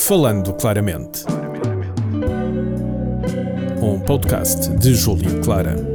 Falando Claramente. Um podcast de Júlio Clara.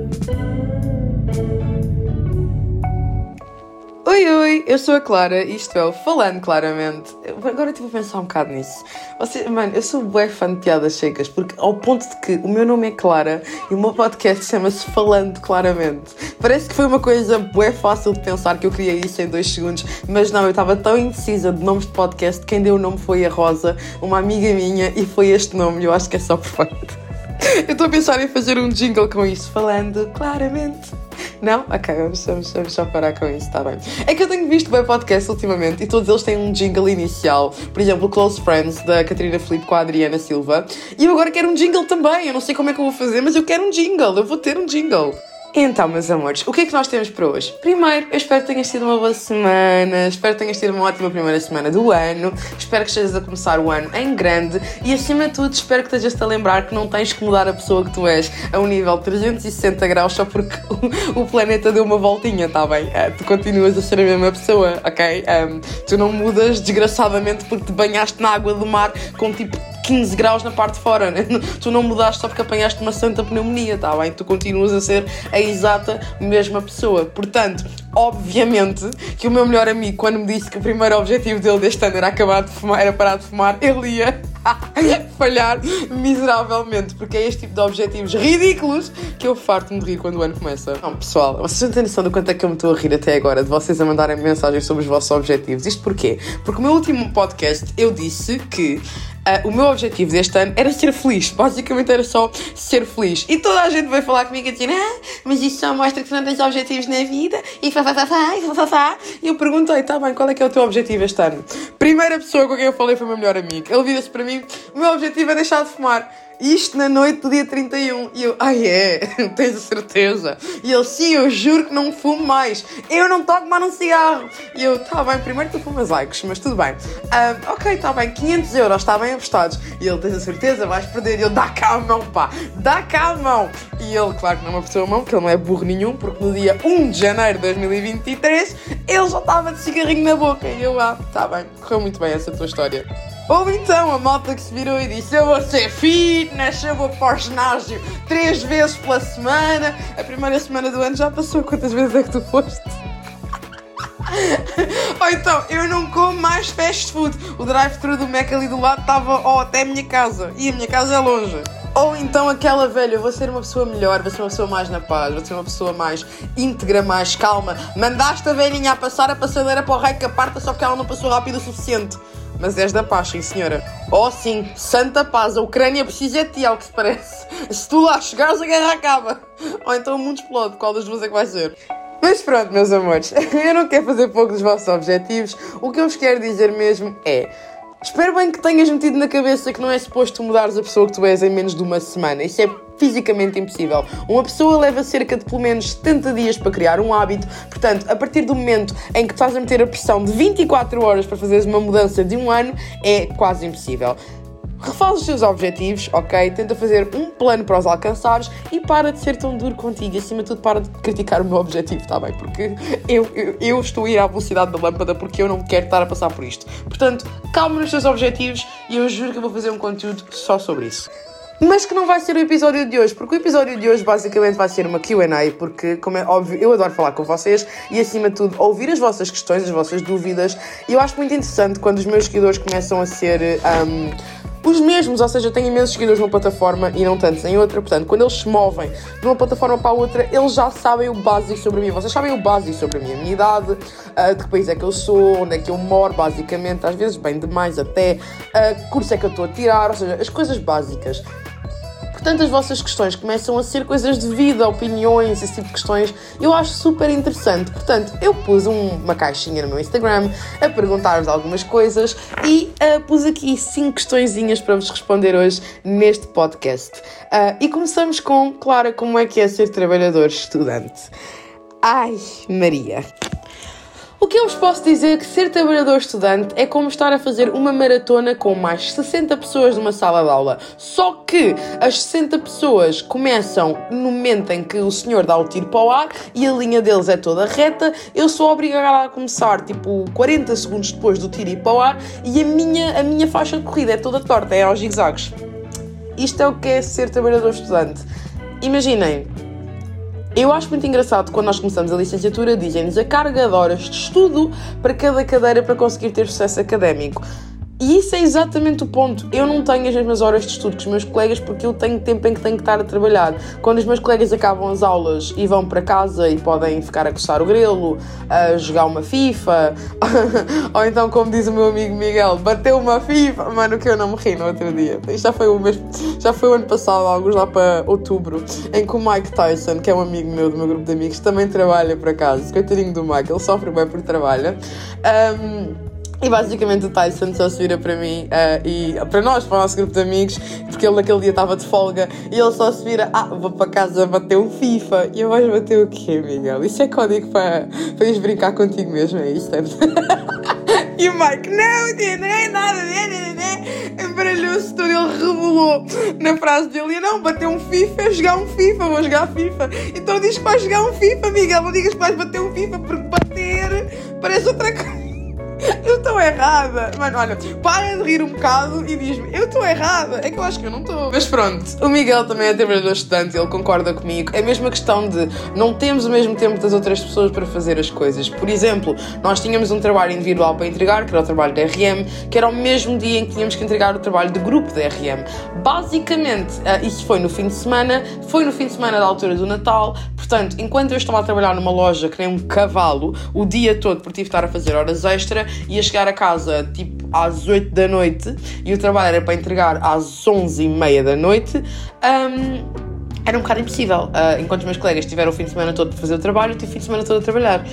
Eu sou a Clara e isto é o Falando Claramente. Agora estive a pensar um bocado nisso. Você, mano, eu sou bué fã de piadas secas, porque ao ponto de que o meu nome é Clara e o meu podcast chama-se Falando Claramente. Parece que foi uma coisa bué fácil de pensar que eu criei isso em dois segundos, mas não, eu estava tão indecisa de nomes de podcast, quem deu o nome foi a Rosa, uma amiga minha, e foi este nome, eu acho que é só perfeito. Eu estou a pensar em fazer um jingle com isso, falando claramente. Não? Ok, vamos, vamos, vamos só parar com isso, está bem. É que eu tenho visto bem podcast ultimamente e todos eles têm um jingle inicial. Por exemplo, Close Friends, da Catarina Felipe com a Adriana Silva. E eu agora quero um jingle também. Eu não sei como é que eu vou fazer, mas eu quero um jingle. Eu vou ter um jingle. Então, meus amores, o que é que nós temos para hoje? Primeiro, eu espero que tenhas tido uma boa semana, espero que tenhas tido uma ótima primeira semana do ano, espero que estejas a começar o ano em grande e, acima de tudo, espero que estejas-te a lembrar que não tens que mudar a pessoa que tu és a um nível 360 graus só porque o, planeta deu uma voltinha, tá bem? Uh, tu continuas a ser a mesma pessoa, ok? Um, tu não mudas desgraçadamente porque te banhaste na água do mar com tipo 15 graus na parte de fora, né? Tu não mudaste só porque apanhaste uma santa pneumonia, tá bem? Tu continuas a ser a exata mesma pessoa. Portanto, obviamente que o meu melhor amigo, quando me disse que o primeiro objetivo dele deste ano era acabar de fumar, era parar de fumar, ele ia falhar miseravelmente, porque é este tipo de objetivos ridículos que eu farto-me de rir quando o ano começa. Não, pessoal, vocês não têm noção do quanto é que eu me estou a rir até agora, de vocês a mandarem mensagens sobre os vossos objetivos. Isto porquê? Porque o meu último podcast eu disse que Uh, o meu objetivo deste ano era ser feliz. Basicamente era só ser feliz. E toda a gente veio falar comigo e dizer: Ah, mas isso só mostra que tu não tens objetivos na vida. E fa, fa, fa, fa, fa, fa, fa. E eu perguntei: Tá bem, qual é que é o teu objetivo este ano? Primeira pessoa com quem eu falei foi o meu melhor amigo. Ele vira-se para mim: O meu objetivo é deixar de fumar. Isto na noite do dia 31. E eu, ai ah, é, tens a certeza? E ele, sim, eu juro que não fumo mais. Eu não toco mais um cigarro. E eu, tá bem, primeiro tu fumas likes, mas tudo bem. Ok, tá bem, 500 euros, está bem apostados. E ele, tens a certeza? Vais perder. E eu, dá cá a mão, pá, dá cá a mão. E ele, claro que não me apercebeu a mão, porque ele não é burro nenhum, porque no dia 1 de janeiro de 2023 ele já estava de cigarrinho na boca. E eu, ah, tá bem, correu muito bem essa tua história. Ou então a malta que se virou e disse: Eu vou ser fitness, eu vou para o ginásio três vezes pela semana. A primeira semana do ano já passou. Quantas vezes é que tu foste? Ou então, eu não como mais fast food. O drive-thru do Mac ali do lado estava oh, até a minha casa. E a minha casa é longe. Ou então aquela velha, vou ser uma pessoa melhor, vou ser uma pessoa mais na paz, vou ser uma pessoa mais íntegra, mais calma. Mandaste a velhinha a passar a passadeira para o rei que aparta, só que ela não passou rápido o suficiente. Mas és da paz, sim senhora. Oh sim, santa paz, a Ucrânia precisa de ti, ao que se parece. Se tu lá chegares, a guerra acaba. Ou então o mundo explode, qual das duas é que vai ser? Mas pronto, meus amores, eu não quero fazer pouco dos vossos objetivos. O que eu vos quero dizer mesmo é Espero bem que tenhas metido na cabeça que não é suposto mudares a pessoa que tu és em menos de uma semana. Isso é fisicamente impossível. Uma pessoa leva cerca de pelo menos 70 dias para criar um hábito, portanto, a partir do momento em que estás a meter a pressão de 24 horas para fazeres uma mudança de um ano, é quase impossível. Refaz os teus objetivos, ok? Tenta fazer um plano para os alcançares e para de ser tão duro contigo. E acima de tudo, para de criticar o meu objetivo, está bem? Porque eu, eu, eu, estou a ir à velocidade da lâmpada porque eu não quero estar a passar por isto. Portanto, calma nos teus objetivos e eu juro que eu vou fazer um conteúdo só sobre isso. Mas que não vai ser o episódio de hoje, porque o episódio de hoje basicamente vai ser uma QA, porque, como é óbvio, eu adoro falar com vocês e, acima de tudo, ouvir as vossas questões, as vossas dúvidas. E eu acho muito interessante quando os meus seguidores começam a ser. Um, os mesmos, ou seja, tenho imensos seguidores numa plataforma e não tantos em outra. Portanto, quando eles se movem de uma plataforma para a outra, eles já sabem o básico sobre mim. Vocês sabem o básico sobre a minha, a minha idade, uh, de que país é que eu sou, onde é que eu moro, basicamente, às vezes bem demais até, uh, que curso é que eu estou a tirar, ou seja, as coisas básicas. Portanto, as vossas questões começam a ser coisas de vida, opiniões, esse tipo de questões. Eu acho super interessante. Portanto, eu pus um, uma caixinha no meu Instagram a perguntar-vos algumas coisas e uh, pus aqui cinco questõezinhas para vos responder hoje neste podcast. Uh, e começamos com, Clara, como é que é ser trabalhador estudante? Ai, Maria. O que eu vos posso dizer é que ser trabalhador estudante é como estar a fazer uma maratona com mais 60 pessoas numa sala de aula. Só que as 60 pessoas começam no momento em que o senhor dá o tiro para o ar e a linha deles é toda reta. Eu sou obrigada a começar tipo 40 segundos depois do tiro ir para o ar e a minha, a minha faixa de corrida é toda torta, é aos zigzags. Isto é o que é ser trabalhador estudante. Imaginem, eu acho muito engraçado quando nós começamos a licenciatura, dizem-nos a carga de horas de estudo para cada cadeira para conseguir ter sucesso académico. E isso é exatamente o ponto. Eu não tenho as mesmas horas de estudo que os meus colegas porque eu tenho tempo em que tenho que estar a trabalhar. Quando os meus colegas acabam as aulas e vão para casa e podem ficar a coçar o grelo, a jogar uma FIFA, ou então, como diz o meu amigo Miguel, bateu uma FIFA. Mano, que eu não me ri no outro dia. Isto já foi o mês, já foi o ano passado, alguns lá para outubro, em que o Mike Tyson, que é um amigo meu do meu grupo de amigos, também trabalha por acaso. Coitadinho do Mike, ele sofre bem por trabalho. Um, e basicamente o Tyson só se vira para mim uh, e para nós, para o nosso grupo de amigos, porque ele naquele dia estava de folga e ele só se vira, ah, vou para casa bater um FIFA. E eu vais bater o quê, Miguel? Isso é código para, para ires brincar contigo mesmo, é isto? É? e o Mike, não, não é nada, né, né, né. Embaralhou-se todo, ele revelou na frase dele: não, bater um FIFA é jogar um FIFA, vou jogar FIFA. Então diz que vais jogar um FIFA, Miguel, não digas que vais bater um FIFA, porque bater parece outra coisa. Eu estou errada. Mano, olha, para de rir um bocado e diz-me, eu estou errada. É que eu acho que eu não estou. Mas pronto, o Miguel também é trabalhador estudante, ele concorda comigo. É a mesma questão de não temos o mesmo tempo das outras pessoas para fazer as coisas. Por exemplo, nós tínhamos um trabalho individual para entregar, que era o trabalho da RM, que era o mesmo dia em que tínhamos que entregar o trabalho de grupo da RM. Basicamente, uh, isso foi no fim de semana, foi no fim de semana da altura do Natal. Portanto, enquanto eu estava a trabalhar numa loja que nem um cavalo, o dia todo, por tive de estar a fazer horas extra, ia chegar a casa tipo às 8 da noite e o trabalho era para entregar às 11 e meia da noite. Um, era um bocado impossível. Uh, enquanto os meus colegas tiveram o fim de semana todo para fazer o trabalho, eu tive o fim de semana todo a trabalhar.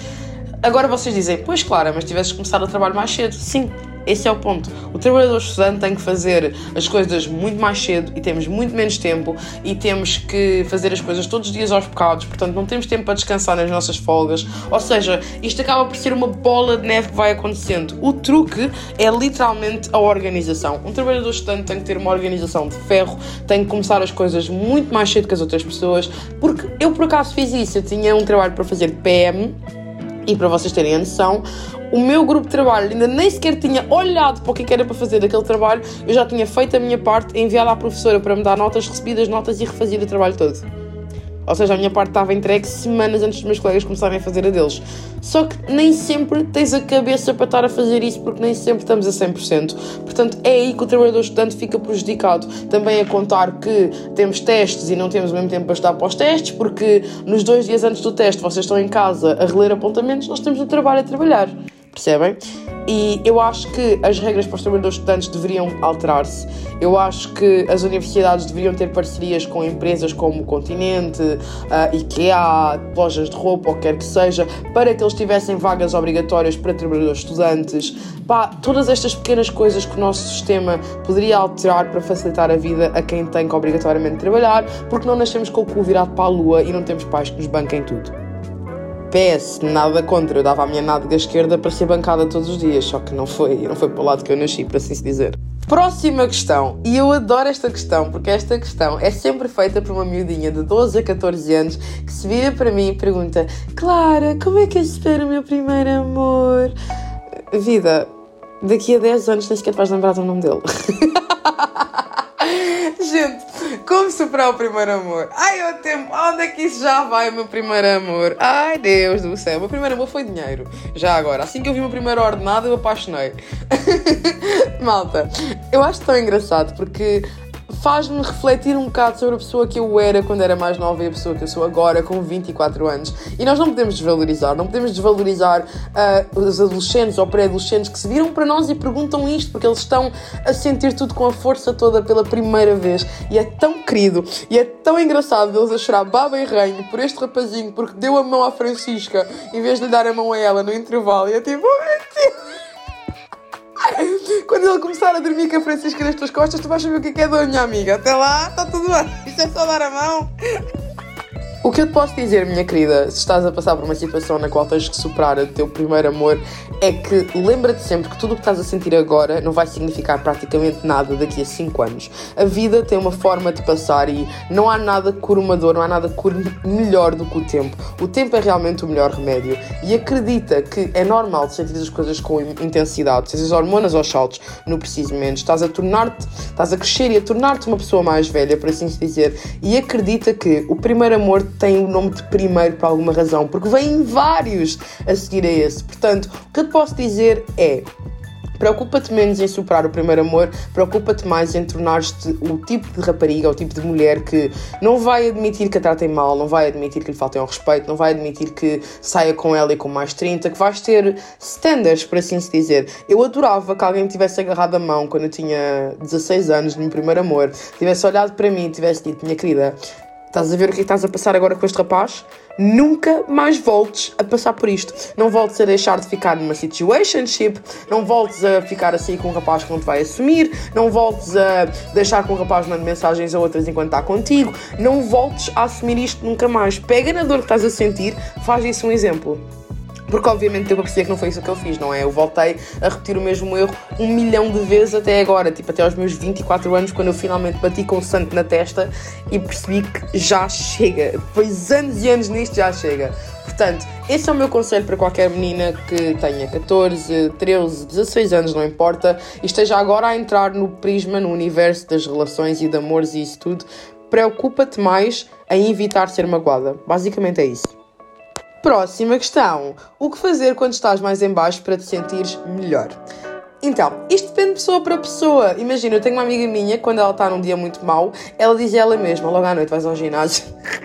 Agora vocês dizem, pois claro, mas tivesses começado o trabalho mais cedo. Sim, esse é o ponto. O trabalhador estudante tem que fazer as coisas muito mais cedo e temos muito menos tempo e temos que fazer as coisas todos os dias aos bocados, portanto não temos tempo para descansar nas nossas folgas. Ou seja, isto acaba por ser uma bola de neve que vai acontecendo. O truque é literalmente a organização. Um trabalhador estudante tem que ter uma organização de ferro, tem que começar as coisas muito mais cedo que as outras pessoas, porque eu por acaso fiz isso. Eu tinha um trabalho para fazer PM e para vocês terem a noção, o meu grupo de trabalho ainda nem sequer tinha olhado para o que era para fazer daquele trabalho, eu já tinha feito a minha parte, enviado à professora para me dar notas, recebido as notas e refazia o trabalho todo. Ou seja, a minha parte estava entregue semanas antes dos meus colegas começarem a fazer a deles. Só que nem sempre tens a cabeça para estar a fazer isso, porque nem sempre estamos a 100%. Portanto, é aí que o trabalhador estudante fica prejudicado. Também a contar que temos testes e não temos o mesmo tempo para estudar para os testes, porque nos dois dias antes do teste vocês estão em casa a reler apontamentos, nós temos no trabalho a trabalhar. Percebem? E eu acho que as regras para os trabalhadores estudantes deveriam alterar-se. Eu acho que as universidades deveriam ter parcerias com empresas como o Continente, a IKEA, lojas de roupa, ou quer que seja, para que eles tivessem vagas obrigatórias para trabalhadores estudantes. Pá, todas estas pequenas coisas que o nosso sistema poderia alterar para facilitar a vida a quem tem que obrigatoriamente trabalhar, porque não nascemos com o cu virado para a lua e não temos pais que nos banquem tudo. PS, nada contra, eu dava a minha nádega esquerda para ser bancada todos os dias, só que não foi, não foi para o lado que eu nasci, para assim se dizer. Próxima questão, e eu adoro esta questão, porque esta questão é sempre feita por uma miudinha de 12 a 14 anos que se vira para mim e pergunta: Clara, como é que eu espero o meu primeiro amor? Vida, daqui a 10 anos nem sequer vais lembrar do nome dele. Gente, como superar o primeiro amor? Ai, o tempo, onde é que isso já vai, meu primeiro amor? Ai, Deus do céu, meu primeiro amor foi dinheiro. Já agora, assim que eu vi o meu primeiro ordenado, eu apaixonei. Malta, eu acho tão engraçado porque faz-me refletir um bocado sobre a pessoa que eu era quando era mais nova e a pessoa que eu sou agora com 24 anos. E nós não podemos desvalorizar, não podemos desvalorizar uh, os adolescentes ou pré-adolescentes que se viram para nós e perguntam isto, porque eles estão a sentir tudo com a força toda pela primeira vez. E é tão querido e é tão engraçado eles a chorar baba e ranho por este rapazinho porque deu a mão à Francisca em vez de lhe dar a mão a ela no intervalo. E é tipo, oh meu Deus! Quando ele começar a dormir com a Francisca nas tuas costas, tu vais saber o que é, é dor, minha amiga. Até lá, está tudo bem. Isto é só dar a mão. O que eu te posso dizer, minha querida, se estás a passar por uma situação na qual tens que superar o teu primeiro amor, é que lembra-te sempre que tudo o que estás a sentir agora não vai significar praticamente nada daqui a 5 anos. A vida tem uma forma de passar e não há nada que cure uma dor, não há nada cure melhor do que o tempo. O tempo é realmente o melhor remédio. E acredita que é normal sentir as coisas com intensidade, seja as hormonas ou saltos, no preciso momento. Estás a tornar-te, estás a crescer e a tornar-te uma pessoa mais velha, por assim se dizer. E acredita que o primeiro amor tem o nome de primeiro por alguma razão, porque vêm vários a seguir a esse. Portanto, o que eu posso dizer é. Preocupa-te menos em superar o primeiro amor, preocupa-te mais em tornar-te o tipo de rapariga, o tipo de mulher que não vai admitir que a tratem mal, não vai admitir que lhe faltem ao respeito, não vai admitir que saia com ela e com mais 30, que vais ter standards, por assim se dizer. Eu adorava que alguém me tivesse agarrado a mão quando eu tinha 16 anos, no meu primeiro amor, tivesse olhado para mim e tivesse dito, minha querida, Estás a ver o que, é que estás a passar agora com este rapaz? Nunca mais voltes a passar por isto. Não voltes a deixar de ficar numa situationship, não voltes a ficar assim com um rapaz que não te vai assumir, não voltes a deixar com o rapaz mandando mensagens a outras enquanto está contigo, não voltes a assumir isto nunca mais. Pega na dor que estás a sentir, faz isso um exemplo. Porque obviamente deu para perceber que não foi isso que eu fiz, não é? Eu voltei a repetir o mesmo erro um milhão de vezes até agora, tipo até aos meus 24 anos, quando eu finalmente bati com o santo na testa e percebi que já chega. Depois anos e anos nisto já chega. Portanto, esse é o meu conselho para qualquer menina que tenha 14, 13, 16 anos, não importa, e esteja agora a entrar no prisma, no universo das relações e de amores e isso tudo. Preocupa-te mais em evitar ser magoada. Basicamente é isso. Próxima questão. O que fazer quando estás mais em baixo para te sentires melhor? Então, isto depende de pessoa para pessoa. Imagina, eu tenho uma amiga minha, quando ela está num dia muito mau, ela diz ela mesma, logo à noite vais ao ginásio.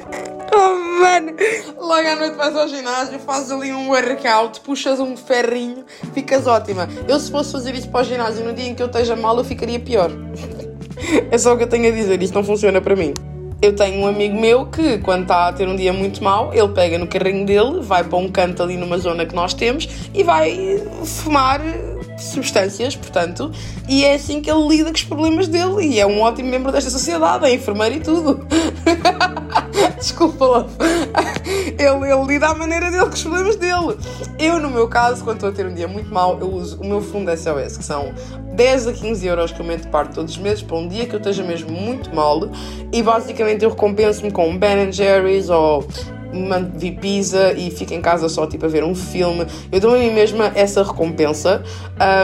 oh, mano! Logo à noite vais ao ginásio, fazes ali um workout, puxas um ferrinho, ficas ótima. Eu se fosse fazer isso para o ginásio no dia em que eu esteja mal, eu ficaria pior. é só o que eu tenho a dizer, isso não funciona para mim. Eu tenho um amigo meu que, quando está a ter um dia muito mau, ele pega no carrinho dele, vai para um canto ali numa zona que nós temos e vai fumar substâncias, portanto, e é assim que ele lida com os problemas dele e é um ótimo membro desta sociedade, é enfermeiro e tudo. Desculpa, love. Ele, ele lida à maneira dele com os problemas dele. Eu, no meu caso, quando estou a ter um dia muito mau, eu uso o meu fundo SOS, que são 10 a 15 euros que eu meto parte todos os meses para um dia que eu esteja mesmo muito mal e basicamente eu recompenso-me com Ben Jerry's ou vi pizza e fico em casa só tipo a ver um filme. Eu dou a mim mesma essa recompensa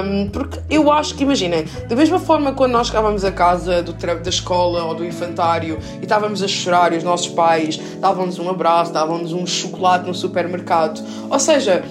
um, porque eu acho que, imaginem, da mesma forma quando nós chegávamos a casa do da escola ou do infantário e estávamos a chorar e os nossos pais davam-nos um abraço, davam-nos um chocolate no supermercado, ou seja,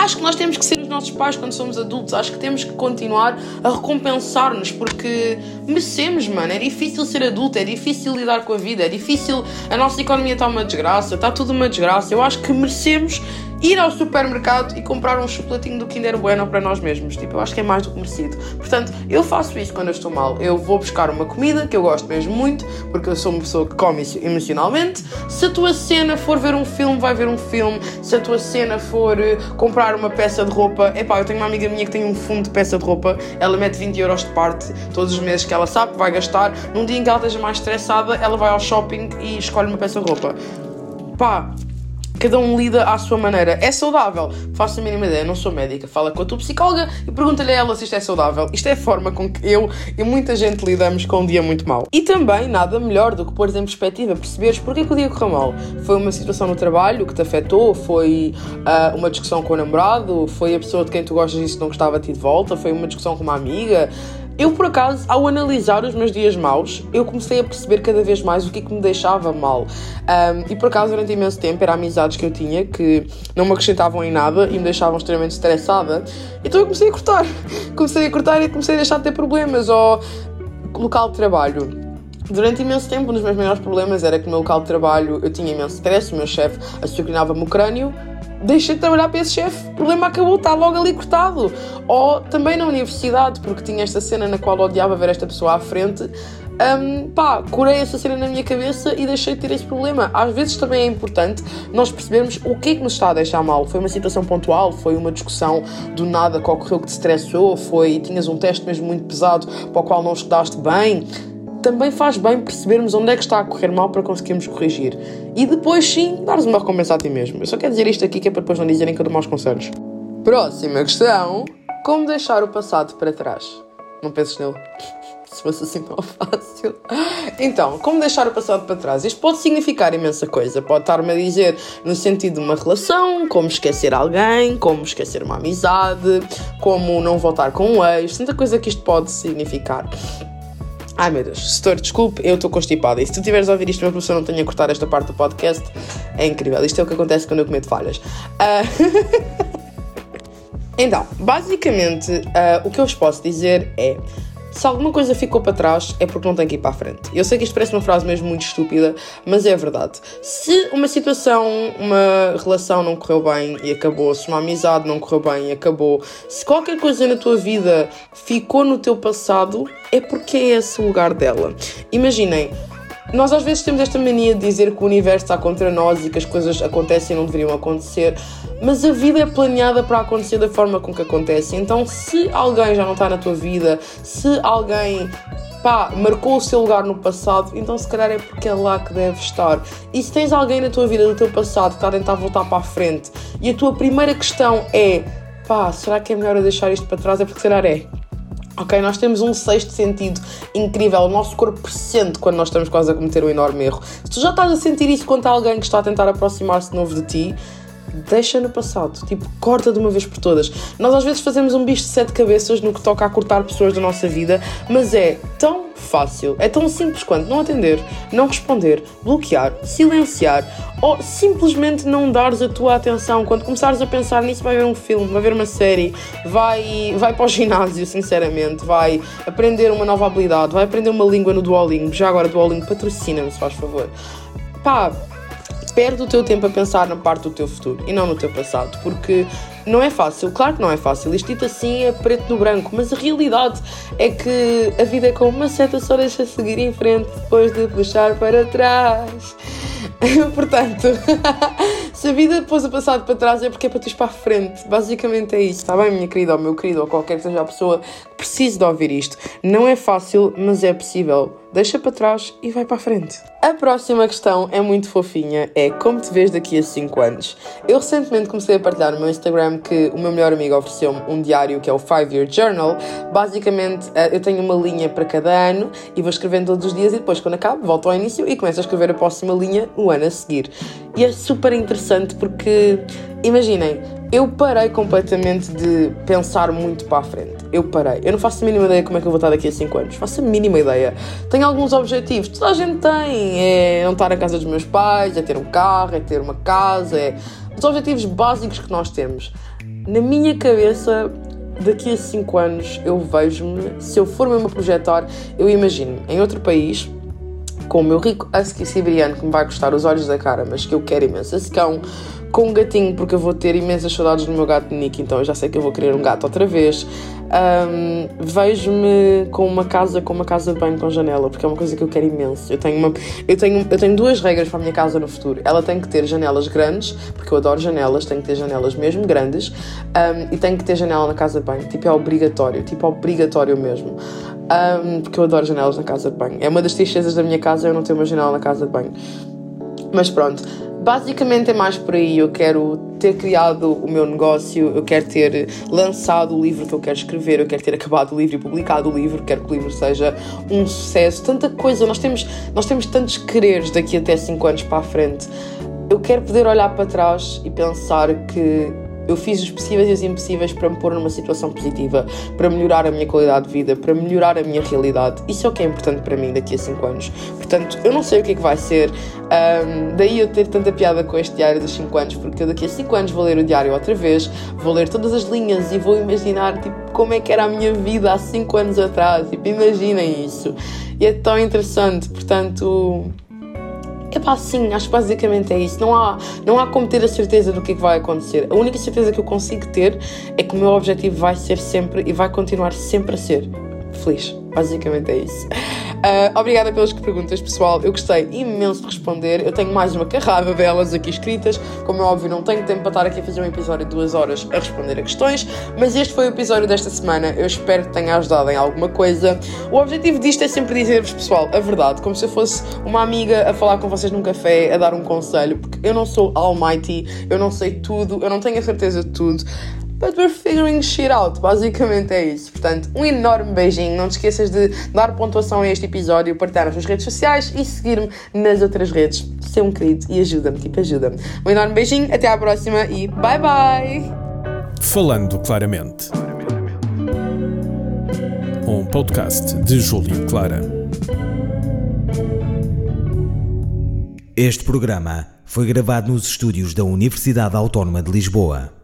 Acho que nós temos que ser nossos pais quando somos adultos. Acho que temos que continuar a recompensar-nos porque merecemos, mano. É difícil ser adulto, é difícil lidar com a vida, é difícil. A nossa economia está uma desgraça, está tudo uma desgraça. Eu acho que merecemos ir ao supermercado e comprar um chocolatinho do Kinder Bueno para nós mesmos. Tipo, eu acho que é mais do que merecido. Portanto, eu faço isso quando eu estou mal. Eu vou buscar uma comida que eu gosto mesmo muito, porque eu sou uma pessoa que come emocionalmente. Se a tua cena for ver um filme, vai ver um filme. Se a tua cena for uh, comprar uma peça de roupa, epá, eu tenho uma amiga minha que tem um fundo de peça de roupa, ela mete 20 euros de parte todos os meses que ela sabe que vai gastar. Num dia em que ela esteja mais estressada, ela vai ao shopping e escolhe uma peça de roupa. Pá, Cada um lida à sua maneira. É saudável? Faço a mínima ideia, não sou médica. Fala com a tua psicóloga e pergunta-lhe a ela se isto é saudável. Isto é a forma com que eu e muita gente lidamos com um dia muito mau. E também, nada melhor do que pôr em perspectiva, perceberes porque que o dia correu mal. Foi uma situação no trabalho que te afetou, foi uh, uma discussão com o namorado, foi a pessoa de quem tu gostas e se não gostava de ti de volta, foi uma discussão com uma amiga. Eu, por acaso, ao analisar os meus dias maus, eu comecei a perceber cada vez mais o que é que me deixava mal. Um, e por acaso, durante imenso tempo, eram amizades que eu tinha que não me acrescentavam em nada e me deixavam extremamente estressada. Então eu comecei a cortar. Comecei a cortar e comecei a deixar de ter problemas. Ou local de trabalho. Durante imenso tempo, um dos meus maiores problemas era que no meu local de trabalho eu tinha imenso stress, o meu chefe açucrinava-me o crânio deixei de trabalhar para esse chefe, o problema acabou, está logo ali cortado. Ou também na universidade, porque tinha esta cena na qual odiava ver esta pessoa à frente, um, pá, curei essa cena na minha cabeça e deixei de ter esse problema. Às vezes também é importante nós percebermos o que é que nos está a deixar mal. Foi uma situação pontual, foi uma discussão do nada que ocorreu que te estressou, foi tinhas um teste mesmo muito pesado para o qual não estudaste bem também faz bem percebermos onde é que está a correr mal para conseguirmos corrigir. E depois sim, dares uma recompensa a ti mesmo. Eu só quero dizer isto aqui que é para depois não dizerem que eu dou maus conselhos. Próxima questão. Como deixar o passado para trás? Não penses nele. Se fosse assim tão fácil. Então, como deixar o passado para trás? Isto pode significar imensa coisa. Pode estar-me a dizer no sentido de uma relação, como esquecer alguém, como esquecer uma amizade, como não voltar com um ex, tanta coisa que isto pode significar. Ai meu Deus, setor, desculpe, eu estou constipada. E se tu tiveres a ouvir isto, uma pessoa não tenha a cortar esta parte do podcast, é incrível. Isto é o que acontece quando eu cometo falhas. Uh... então, basicamente, uh, o que eu vos posso dizer é se alguma coisa ficou para trás é porque não tem que ir para a frente. Eu sei que isto parece uma frase mesmo muito estúpida, mas é verdade. Se uma situação, uma relação não correu bem e acabou, se uma amizade não correu bem e acabou, se qualquer coisa na tua vida ficou no teu passado, é porque é esse o lugar dela. Imaginem, nós às vezes temos esta mania de dizer que o universo está contra nós e que as coisas acontecem e não deveriam acontecer, mas a vida é planeada para acontecer da forma com que acontece. Então, se alguém já não está na tua vida, se alguém pá, marcou o seu lugar no passado, então se calhar é porque é lá que deve estar. E se tens alguém na tua vida do teu passado que está a tentar voltar para a frente e a tua primeira questão é pá, será que é melhor eu deixar isto para trás? É porque será é. Ok, nós temos um sexto sentido incrível, o nosso corpo sente quando nós estamos quase a cometer um enorme erro. Se tu já estás a sentir isso quando há alguém que está a tentar aproximar-se de novo de ti, deixa no passado, tipo, corta de uma vez por todas. Nós às vezes fazemos um bicho de sete cabeças no que toca a cortar pessoas da nossa vida, mas é tão fácil, é tão simples quanto não atender, não responder, bloquear, silenciar ou simplesmente não dares a tua atenção. Quando começares a pensar nisso, vai ver um filme, vai ver uma série, vai, vai para o ginásio, sinceramente, vai aprender uma nova habilidade, vai aprender uma língua no Duolingo. Já agora, Duolingo, patrocina-me, se faz favor. Pá, perde o teu tempo a pensar na parte do teu futuro e não no teu passado, porque não é fácil, claro que não é fácil, isto dito assim é preto no branco, mas a realidade é que a vida é como uma seta só deixa seguir em frente depois de puxar para trás. Portanto, se a vida pôs o passado para trás é porque é para tu ir para a frente. Basicamente é isso, está bem, minha querida, ou meu querido, ou qualquer que seja a pessoa que precise de ouvir isto. Não é fácil, mas é possível. Deixa para trás e vai para a frente. A próxima questão é muito fofinha, é como te vês daqui a 5 anos? Eu recentemente comecei a partilhar no meu Instagram que o meu melhor amigo ofereceu-me um diário que é o 5 Year Journal. Basicamente, eh, eu tenho uma linha para cada ano e vou escrevendo todos os dias e depois, quando acabo, volto ao início e começo a escrever a próxima linha o ano a seguir. E é super interessante porque, imaginem, eu parei completamente de pensar muito para a frente. Eu parei. Eu não faço a mínima ideia como é que eu vou estar daqui a 5 anos. Faço a mínima ideia. Tenho alguns objetivos. Toda a gente tem. É não estar na casa dos meus pais, é ter um carro, é ter uma casa, é os objetivos básicos que nós temos. Na minha cabeça, daqui a 5 anos, eu vejo-me, se eu for mesmo a projetar, eu imagino em outro país, com o meu rico husky siberiano que me vai custar os olhos da cara, mas que eu quero imenso. Esse cão com um gatinho, porque eu vou ter imensas saudades do meu gato Nick, então eu já sei que eu vou querer um gato outra vez. Um, Vejo-me com uma casa com uma casa de banho com janela, porque é uma coisa que eu quero imenso. Eu tenho, uma, eu, tenho, eu tenho duas regras para a minha casa no futuro. Ela tem que ter janelas grandes, porque eu adoro janelas, tem que ter janelas mesmo grandes, um, e tem que ter janela na casa de banho. Tipo, é obrigatório, tipo, obrigatório mesmo. Um, porque eu adoro janelas na casa de banho. É uma das tristezas da minha casa eu não ter uma janela na casa de banho. Mas pronto, basicamente é mais por aí. Eu quero ter criado o meu negócio, eu quero ter lançado o livro que eu quero escrever, eu quero ter acabado o livro e publicado o livro, quero que o livro seja um sucesso. Tanta coisa, nós temos, nós temos tantos quereres daqui até 5 anos para a frente. Eu quero poder olhar para trás e pensar que eu fiz os possíveis e os impossíveis para me pôr numa situação positiva, para melhorar a minha qualidade de vida, para melhorar a minha realidade. Isso é o que é importante para mim daqui a 5 anos. Portanto, eu não sei o que é que vai ser. Um, daí eu ter tanta piada com este diário dos 5 anos, porque eu daqui a 5 anos vou ler o diário outra vez, vou ler todas as linhas e vou imaginar tipo, como é que era a minha vida há 5 anos atrás. Tipo, imaginem isso. E é tão interessante. Portanto Epá, sim, acho que basicamente é isso. Não há, não há como ter a certeza do que, é que vai acontecer. A única certeza que eu consigo ter é que o meu objetivo vai ser sempre e vai continuar sempre a ser feliz. Basicamente é isso. Uh, obrigada pelas perguntas, pessoal. Eu gostei imenso de responder. Eu tenho mais uma carrada delas aqui escritas. Como é óbvio, não tenho tempo para estar aqui a fazer um episódio de duas horas a responder a questões, mas este foi o episódio desta semana. Eu espero que tenha ajudado em alguma coisa. O objetivo disto é sempre dizer-vos, pessoal, a verdade, como se eu fosse uma amiga a falar com vocês num café, a dar um conselho, porque eu não sou almighty, eu não sei tudo, eu não tenho a certeza de tudo. But we're figuring shit out. Basicamente é isso. Portanto, um enorme beijinho. Não te esqueças de dar pontuação a este episódio, partilhar nas tuas redes sociais e seguir-me nas outras redes. Ser um querido e ajuda-me, tipo, ajuda-me. Um enorme beijinho, até à próxima e bye bye! Falando claramente. Um podcast de Júlio Clara. Este programa foi gravado nos estúdios da Universidade Autónoma de Lisboa.